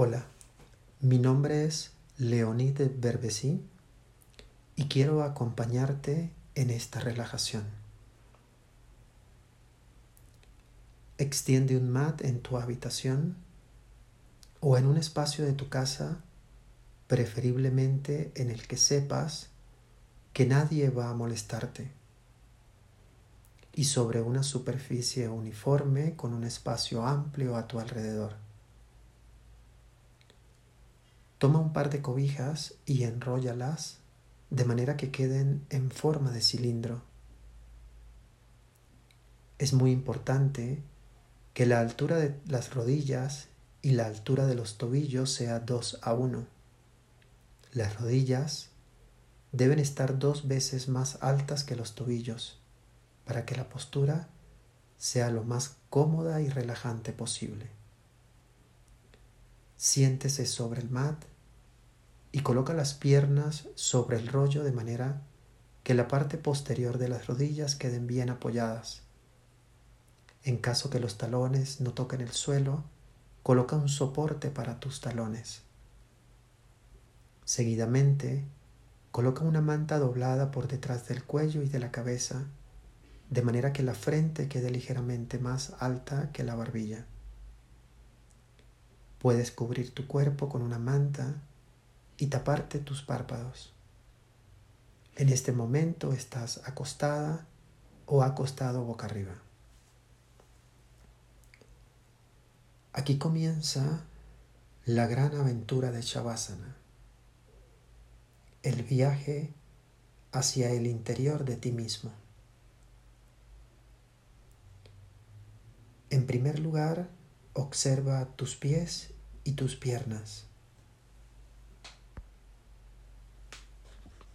Hola, mi nombre es Leonide Berbesí y quiero acompañarte en esta relajación. Extiende un mat en tu habitación o en un espacio de tu casa, preferiblemente en el que sepas que nadie va a molestarte y sobre una superficie uniforme con un espacio amplio a tu alrededor. Toma un par de cobijas y enróllalas de manera que queden en forma de cilindro. Es muy importante que la altura de las rodillas y la altura de los tobillos sea 2 a 1. Las rodillas deben estar dos veces más altas que los tobillos para que la postura sea lo más cómoda y relajante posible. Siéntese sobre el mat y coloca las piernas sobre el rollo de manera que la parte posterior de las rodillas queden bien apoyadas. En caso que los talones no toquen el suelo, coloca un soporte para tus talones. Seguidamente, coloca una manta doblada por detrás del cuello y de la cabeza, de manera que la frente quede ligeramente más alta que la barbilla. Puedes cubrir tu cuerpo con una manta y taparte tus párpados. En este momento estás acostada o acostado boca arriba. Aquí comienza la gran aventura de Shavasana, el viaje hacia el interior de ti mismo. En primer lugar, observa tus pies y tus piernas.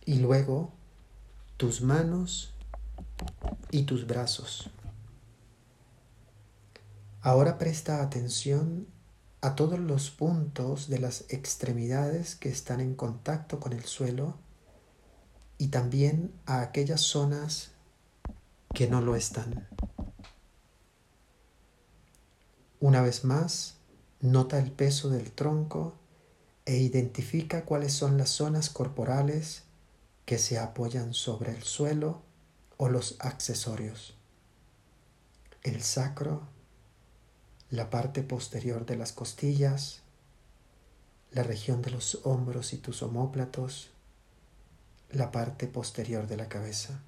Y luego tus manos y tus brazos. Ahora presta atención a todos los puntos de las extremidades que están en contacto con el suelo y también a aquellas zonas que no lo están. Una vez más, nota el peso del tronco e identifica cuáles son las zonas corporales que se apoyan sobre el suelo o los accesorios. El sacro, la parte posterior de las costillas, la región de los hombros y tus omóplatos, la parte posterior de la cabeza.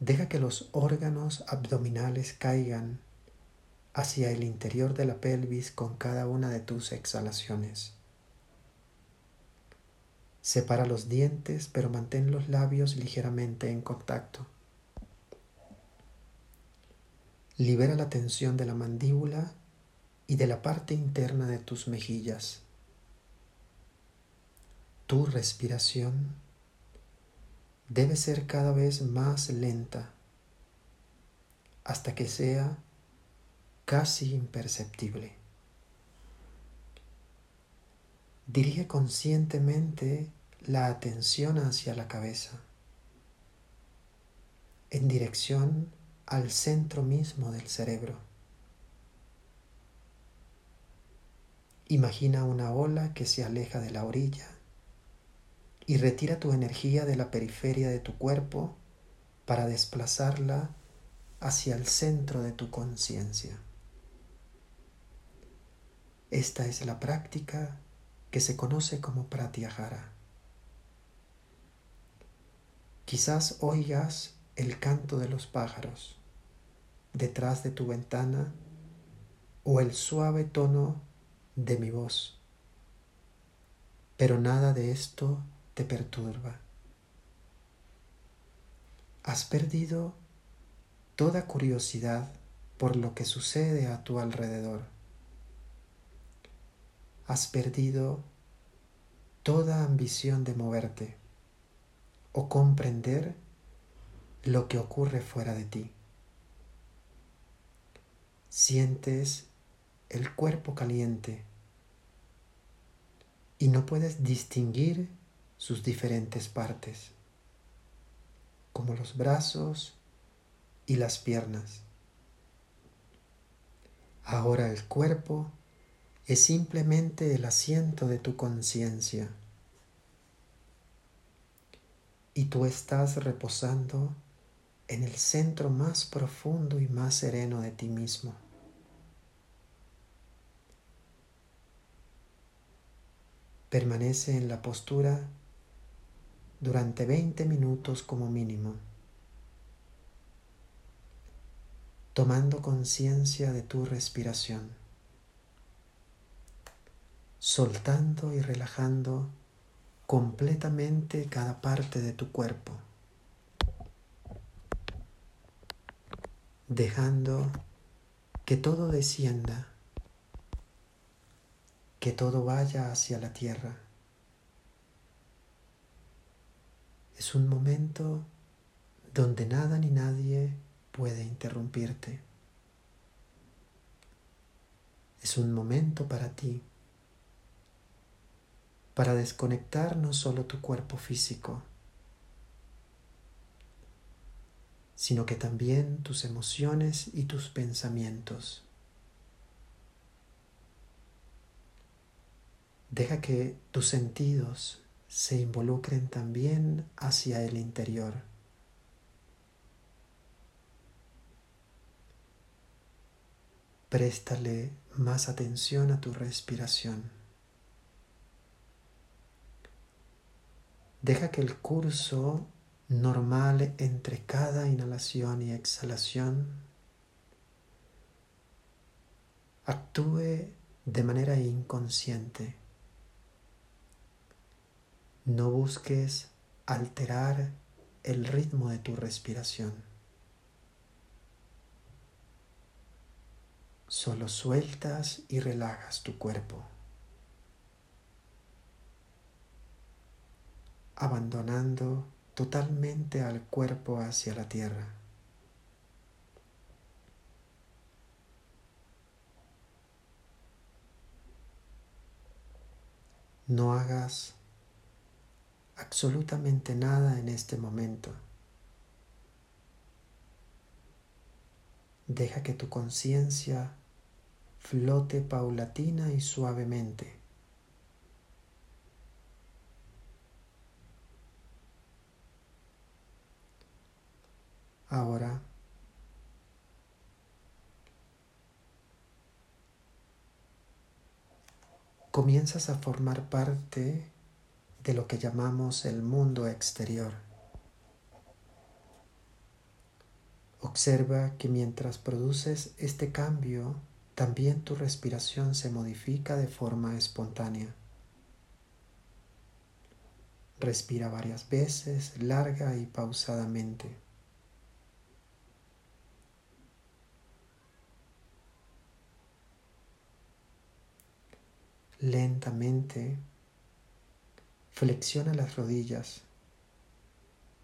Deja que los órganos abdominales caigan hacia el interior de la pelvis con cada una de tus exhalaciones. Separa los dientes, pero mantén los labios ligeramente en contacto. Libera la tensión de la mandíbula y de la parte interna de tus mejillas. Tu respiración debe ser cada vez más lenta hasta que sea casi imperceptible. Dirige conscientemente la atención hacia la cabeza, en dirección al centro mismo del cerebro. Imagina una ola que se aleja de la orilla y retira tu energía de la periferia de tu cuerpo para desplazarla hacia el centro de tu conciencia. Esta es la práctica que se conoce como pratyahara. Quizás oigas el canto de los pájaros detrás de tu ventana o el suave tono de mi voz, pero nada de esto te perturba. Has perdido toda curiosidad por lo que sucede a tu alrededor has perdido toda ambición de moverte o comprender lo que ocurre fuera de ti. Sientes el cuerpo caliente y no puedes distinguir sus diferentes partes, como los brazos y las piernas. Ahora el cuerpo es simplemente el asiento de tu conciencia. Y tú estás reposando en el centro más profundo y más sereno de ti mismo. Permanece en la postura durante 20 minutos como mínimo, tomando conciencia de tu respiración soltando y relajando completamente cada parte de tu cuerpo, dejando que todo descienda, que todo vaya hacia la tierra. Es un momento donde nada ni nadie puede interrumpirte. Es un momento para ti para desconectar no solo tu cuerpo físico, sino que también tus emociones y tus pensamientos. Deja que tus sentidos se involucren también hacia el interior. Préstale más atención a tu respiración. Deja que el curso normal entre cada inhalación y exhalación actúe de manera inconsciente. No busques alterar el ritmo de tu respiración. Solo sueltas y relajas tu cuerpo. Abandonando totalmente al cuerpo hacia la tierra. No hagas absolutamente nada en este momento. Deja que tu conciencia flote paulatina y suavemente. Ahora comienzas a formar parte de lo que llamamos el mundo exterior. Observa que mientras produces este cambio, también tu respiración se modifica de forma espontánea. Respira varias veces, larga y pausadamente. Lentamente flexiona las rodillas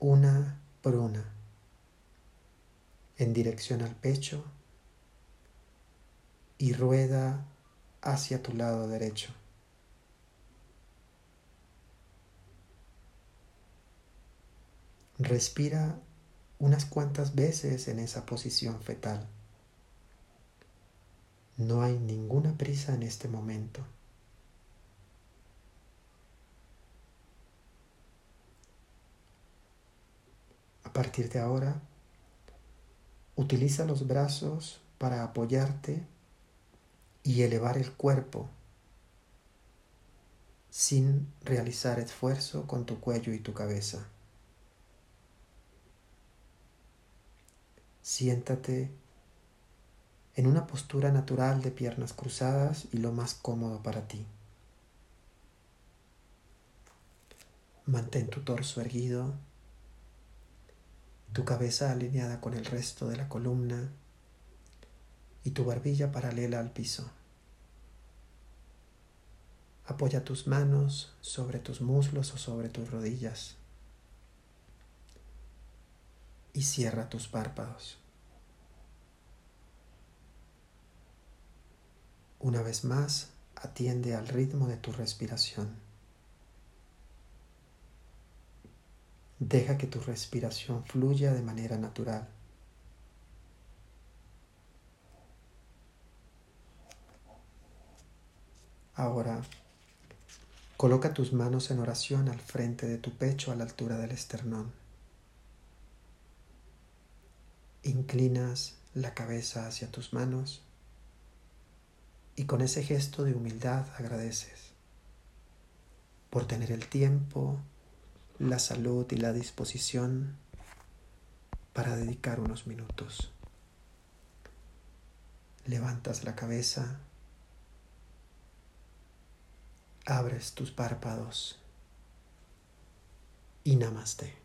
una por una en dirección al pecho y rueda hacia tu lado derecho. Respira unas cuantas veces en esa posición fetal. No hay ninguna prisa en este momento. Partir de ahora, utiliza los brazos para apoyarte y elevar el cuerpo sin realizar esfuerzo con tu cuello y tu cabeza. Siéntate en una postura natural de piernas cruzadas y lo más cómodo para ti. Mantén tu torso erguido tu cabeza alineada con el resto de la columna y tu barbilla paralela al piso. Apoya tus manos sobre tus muslos o sobre tus rodillas y cierra tus párpados. Una vez más, atiende al ritmo de tu respiración. Deja que tu respiración fluya de manera natural. Ahora, coloca tus manos en oración al frente de tu pecho a la altura del esternón. Inclinas la cabeza hacia tus manos y con ese gesto de humildad agradeces por tener el tiempo, la salud y la disposición para dedicar unos minutos. Levantas la cabeza, abres tus párpados y namaste.